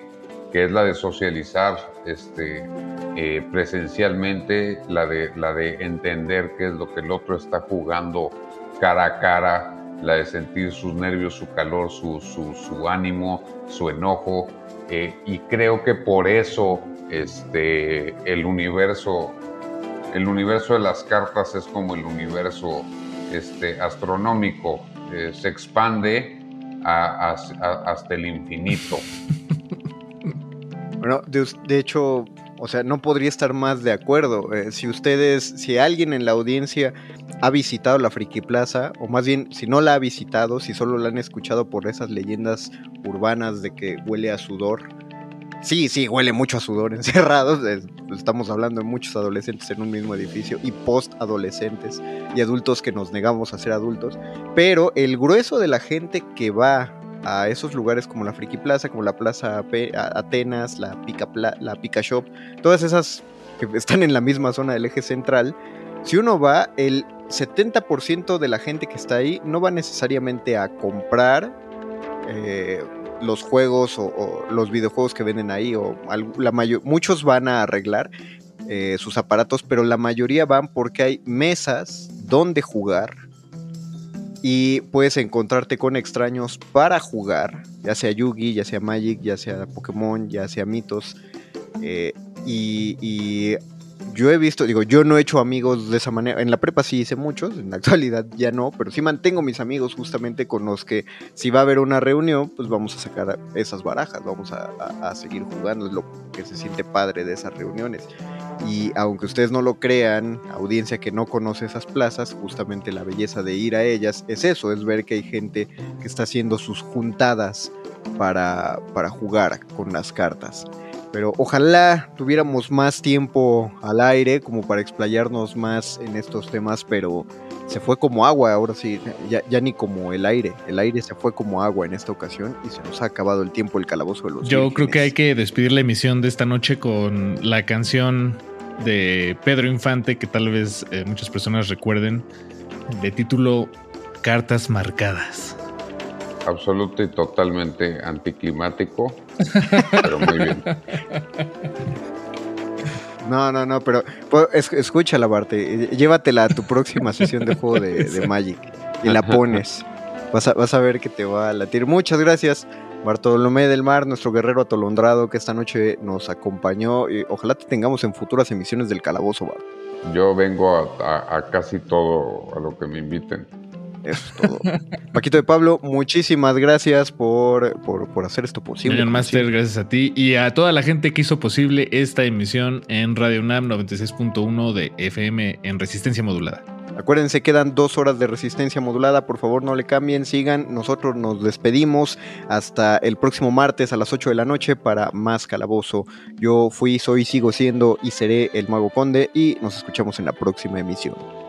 que es la de socializar este, eh, presencialmente, la de, la de entender qué es lo que el otro está jugando cara a cara, la de sentir sus nervios, su calor, su, su, su ánimo, su enojo. eh, y creo que por eso este, el universo, el universo de las cartas es como el universo este, astronómico, eh, se expande hasta el infinito. Bueno, de hecho, o sea, no podría estar más de acuerdo. Eh, si ustedes, si alguien en la audiencia ha visitado la Friki Plaza, o más bien, si no la ha visitado, si solo la han escuchado por esas leyendas urbanas de que huele a sudor. Sí, sí, huele mucho a sudor encerrados. es- Estamos hablando de muchos adolescentes en un mismo edificio y post-adolescentes y adultos que nos negamos a ser adultos. Pero el grueso de la gente que va a esos lugares como la Friki Plaza, como la Plaza Atenas, la Pica, la Pica Shop, todas esas que están en la misma zona del eje central, si uno va, el 70% de la gente que está ahí no va necesariamente a comprar eh, los juegos o, los videojuegos que venden ahí, o la muchos van a arreglar eh, sus aparatos, pero la mayoría van porque hay mesas donde jugar y puedes encontrarte con extraños para jugar, ya sea Yugi, ya sea Magic, ya sea Pokémon, ya sea Mitos. Eh, y, y yo he visto, digo, yo no he hecho amigos de esa manera. En la prepa sí hice muchos, en la actualidad ya no, pero sí mantengo mis amigos justamente con los que si va a haber una reunión, pues vamos a sacar esas barajas, vamos a, a- seguir jugando, es lo que se siente padre de esas reuniones. Y aunque ustedes no lo crean, audiencia que no conoce esas plazas, justamente la belleza de ir a ellas es eso, es ver que hay gente que está haciendo sus juntadas para, para jugar con las cartas. Pero ojalá tuviéramos más tiempo al aire como para explayarnos más en estos temas, pero se fue como agua, ahora sí, ya, ya ni como el aire. El aire se fue como agua en esta ocasión y se nos ha acabado el tiempo el calabozo de los Yo creo que hay que despedir la emisión de esta noche con la canción de Pedro Infante que tal vez eh, muchas personas recuerden, de título Cartas Marcadas. Absoluto y totalmente anticlimático, pero muy bien. No, no, no, pero pues, es- escúchala, Barte. eh, Llévatela a tu próxima sesión de juego de, de Magic y la pones. Vas a, vas a ver que te va a latir. Muchas gracias, Bartolomé del Mar, nuestro guerrero atolondrado que esta noche nos acompañó. Y ojalá te tengamos en futuras emisiones del Calabozo, Bart. Yo vengo a, a- a casi todo a lo que me inviten. Eso es todo. Paquito de Pablo, muchísimas gracias por, por, por hacer esto posible. Master, gracias a ti y a toda la gente que hizo posible esta emisión en Radio UNAM 96.1 de FM en resistencia modulada. Acuérdense, quedan dos horas de resistencia modulada. Por favor, no le cambien, sigan. Nosotros nos despedimos hasta el próximo martes a las 8 de la noche para más calabozo. Yo fui, soy, sigo siendo y seré el Mago Conde y nos escuchamos en la próxima emisión.